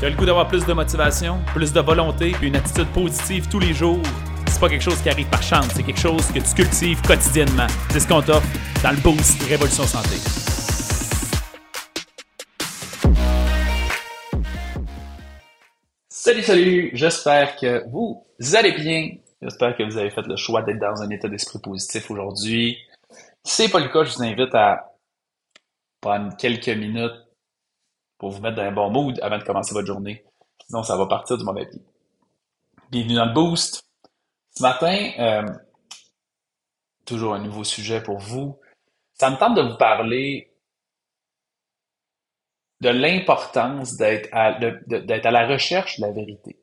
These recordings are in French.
Tu as le goût d'avoir plus de motivation, plus de volonté, puis une attitude positive tous les jours? C'est pas quelque chose qui arrive par chance, c'est quelque chose que tu cultives quotidiennement. C'est ce qu'on t'offre dans le Boost Révolution Santé. Salut, salut! J'espère que vous allez bien. J'espère que vous avez fait le choix d'être dans un état d'esprit positif aujourd'hui. Si c'est pas le cas, je vous invite à prendre quelques minutes pour vous mettre dans un bon mood avant de commencer votre journée. Sinon, ça va partir du mauvais pied. Bienvenue dans le Boost. Ce matin, euh, toujours un nouveau sujet pour vous. Ça me tente de vous parler de l'importance d'être à, la recherche de la vérité.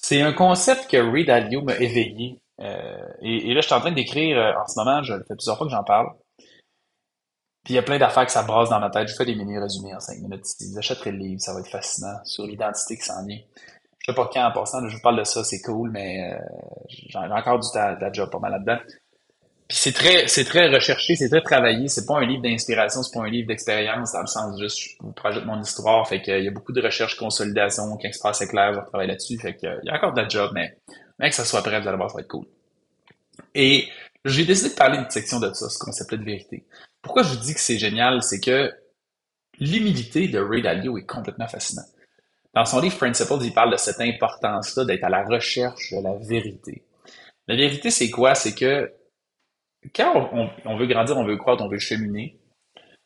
C'est un concept que Ray Dalio m'a éveillé. Euh, et, là, je suis en train d'écrire euh, en ce moment, je le fais plusieurs fois que j'en parle. Puis il y a plein d'affaires que ça brasse dans ma tête. Je fais des mini-résumés en cinq minutes. Si vous achèterez le livre, ça va être fascinant sur l'identité qui s'en vient. Je sais pas quand en passant, je vous parle de ça, c'est cool, mais euh, j'ai encore du job pas mal là-dedans. Puis c'est très, c'est très recherché, c'est très travaillé. C'est pas un livre d'inspiration, c'est pas un livre d'expérience dans le sens juste je vous projette mon histoire. Fait qu'il y a beaucoup de recherche, consolidation, quand se c'est clair, je travaille là-dessus. Fait qu'il y a encore de la job, mais, mais que ça soit prêt, vous allez voir, ça va être cool. Et j'ai décidé de parler d'une section de ça, ce concept de vérité. Pourquoi je vous dis que c'est génial, c'est que l'humilité de Ray Dalio est complètement fascinante. Dans son livre Principles, il parle de cette importance-là d'être à la recherche de la vérité. La vérité, c'est quoi? C'est que quand on, veut grandir, on veut croître, on veut cheminer,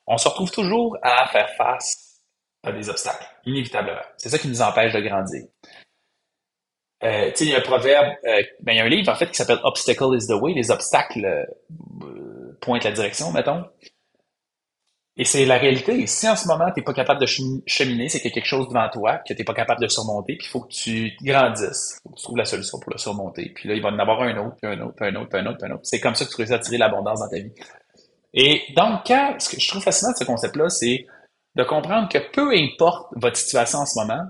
on se retrouve toujours à faire face à des obstacles, inévitablement. C'est ça qui nous empêche de grandir. Euh, tu sais, il y a un proverbe, euh, ben, il y a un livre en fait qui s'appelle Obstacle is the way, les obstacles euh, pointent la direction, mettons. Et c'est la réalité. Si en ce moment, tu n'es pas capable de cheminer, c'est qu'il y a quelque chose devant toi que tu n'es pas capable de surmonter, puis il faut que tu grandisses. Il faut que tu trouves la solution pour le surmonter. Puis là, il va en avoir un autre, puis un autre, puis un autre, puis un autre, puis un autre. C'est comme ça que tu réussis à tirer l'abondance dans ta vie. Et donc, quand, ce que je trouve fascinant de ce concept-là, c'est de comprendre que peu importe votre situation en ce moment,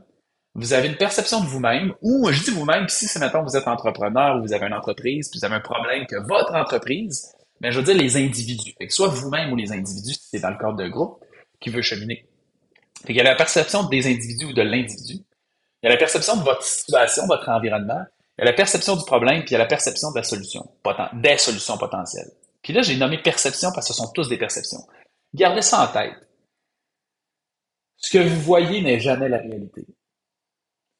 vous avez une perception de vous-même, ou je dis vous-même, si c'est maintenant vous êtes entrepreneur ou vous avez une entreprise, puis vous avez un problème que votre entreprise mais je veux dire les individus. Fait que soit vous-même ou les individus, si c'est dans le cadre d'un groupe qui veut cheminer. Fait il y a la perception des individus ou de l'individu. Il y a la perception de votre situation, votre environnement. Il y a la perception du problème, puis il y a la perception de la solution, des solutions potentielles. Puis là, j'ai nommé perception parce que ce sont tous des perceptions. Gardez ça en tête. Ce que vous voyez n'est jamais la réalité.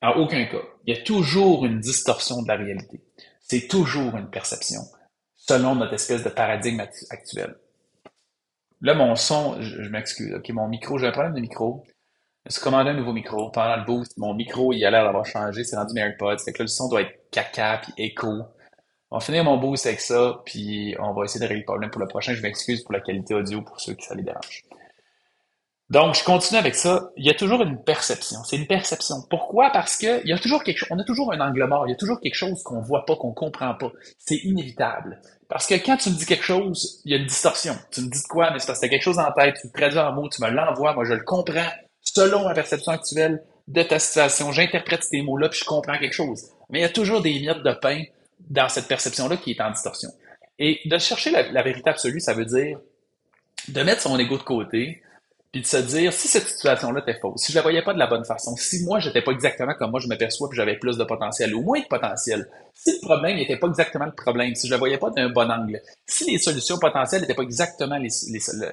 En aucun cas. Il y a toujours une distorsion de la réalité. C'est toujours une perception selon notre espèce de paradigme actuel. Là, mon son, je, m'excuse, OK, mon micro, j'ai un problème de micro. Je me commandé un nouveau micro. Pendant le boost, mon micro, il a l'air d'avoir changé. C'est rendu mes AirPods. Fait que là, le son doit être caca puis écho. On va finir mon boost avec ça, puis on va essayer de régler le problème pour le prochain. Je m'excuse pour la qualité audio pour ceux qui ça les dérange. Donc, je continue avec ça. Il y a toujours une perception. C'est une perception. Pourquoi? Parce que y a toujours quelque chose, on a toujours un angle mort. Il y a toujours quelque chose qu'on voit pas, qu'on comprend pas. C'est inévitable. Parce que quand tu me dis quelque chose, il y a une distorsion. Tu me dis de quoi, mais c'est parce que as quelque chose en tête, tu le traduis en mots, tu me l'envoies, moi je le comprends selon ma perception actuelle de ta situation. J'interprète ces mots-là, puis je comprends quelque chose. Mais il y a toujours des miettes de pain dans cette perception-là qui est en distorsion. Et de chercher la vérité absolue, ça veut dire de mettre son ego de côté, puis de se dire si cette situation-là était fausse, si je la voyais pas de la bonne façon, si moi j'étais pas exactement comme moi je me perçois puis j'avais plus de potentiel ou moins de potentiel, si le problème n'était pas exactement le problème, si je la voyais pas d'un bon angle, si les solutions potentielles n'étaient pas exactement les,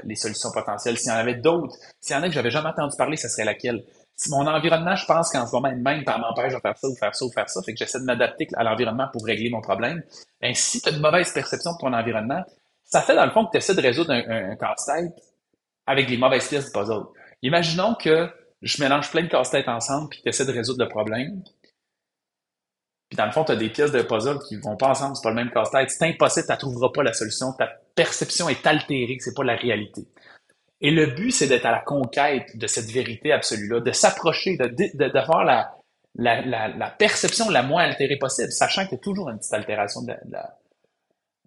les, solutions potentielles, s'il y en avait d'autres, s'il y en a que j'avais jamais entendu parler, ça serait laquelle? Si mon environnement, je pense qu'en ce moment même, par m'empêche de faire ça ou faire ça ou faire ça, fait que j'essaie de m'adapter à l'environnement pour régler mon problème, ben, si tu as une mauvaise perception de ton environnement, ça fait dans le fond que tu essaies de résoudre un, un casse-tête avec les mauvaises pièces du puzzle. Imaginons que je mélange plein de casse-têtes ensemble puis tu essaies de résoudre le problème. Puis dans le fond, tu as des pièces de puzzle qui vont pas ensemble, c'est pas le même casse-tête. C'est impossible, tu ne trouveras pas la solution. Ta perception est altérée, c'est pas la réalité. Et le but, c'est d'être à la conquête de cette vérité absolue-là, de s'approcher, d'avoir la, la, perception la moins altérée possible, sachant qu'il y a toujours une petite altération de la,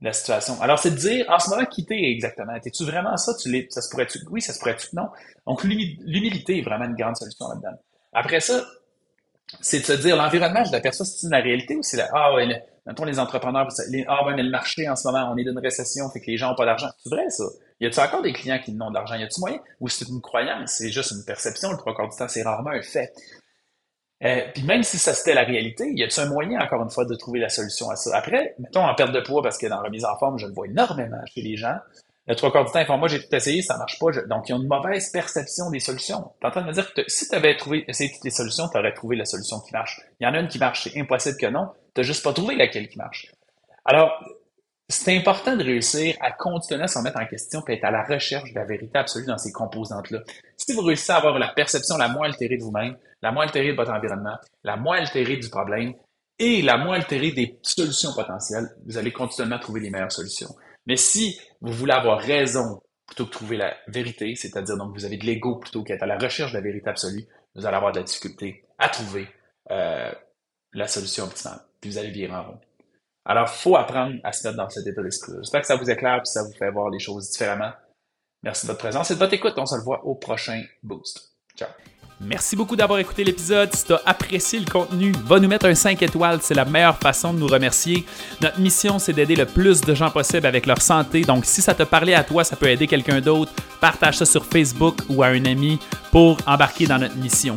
la situation. Alors, c'est de dire, en ce moment, quitter exactement? Es-tu vraiment ça? Tu l'es, ça se pourrait-tu? Oui, ça se pourrait-tu? Non? Donc, l'humilité est vraiment une grande solution là-dedans. Après ça, c'est de se dire, l'environnement, je l'aperçois, c'est la réalité ou c'est la, ah ouais, mettons les entrepreneurs, ah ouais, mais le marché en ce moment, on est dans une récession, fait que les gens n'ont pas d'argent. C'est vrai, ça. Y a-t-il encore des clients qui n'ont de l'argent? Y a-t-il moyen? Ou c'est une croyance? C'est juste une perception. Le trois quarts du temps, c'est rarement un fait. Euh, puis même si ça c'était la réalité, y a-t-il un moyen, encore une fois, de trouver la solution à ça? Après, mettons en perte de poids, parce que dans la remise en forme, je le vois énormément chez les gens. Le trois quarts du temps, ils font, moi, j'ai tout essayé, ça marche pas. Donc, ils ont une mauvaise perception des solutions. T'es en train de me dire que si tu avais trouvé, essayé toutes les solutions, tu aurais trouvé la solution qui marche. Il y en a une qui marche, c'est impossible que non. Tu juste pas trouvé laquelle qui marche. Alors, c'est important de réussir à continuer à s'en mettre en question et être à la recherche de la vérité absolue dans ces composantes-là. Si vous réussissez à avoir la perception la moins altérée de vous-même, la moins altérée de votre environnement, la moins altérée du problème et la moins altérée des solutions potentielles, vous allez continuellement trouver les meilleures solutions. Mais si vous voulez avoir raison plutôt que trouver la vérité, c'est-à-dire donc vous avez de l'ego plutôt qu'être à la recherche de la vérité absolue, vous allez avoir de la difficulté à trouver euh, la solution optimale. Puis vous allez virer en rond. Alors, il faut apprendre à se mettre dans cet état d'esprit. J'espère que ça vous éclaire et ça vous fait voir les choses différemment. Merci de votre présence et de votre écoute. On se revoit au prochain Boost. Ciao. Merci beaucoup d'avoir écouté l'épisode. Si tu as apprécié le contenu, va nous mettre un 5 étoiles. C'est la meilleure façon de nous remercier. Notre mission, c'est d'aider le plus de gens possible avec leur santé. Donc, si ça te parlait à toi, ça peut aider quelqu'un d'autre. Partage ça sur Facebook ou à un ami pour embarquer dans notre mission.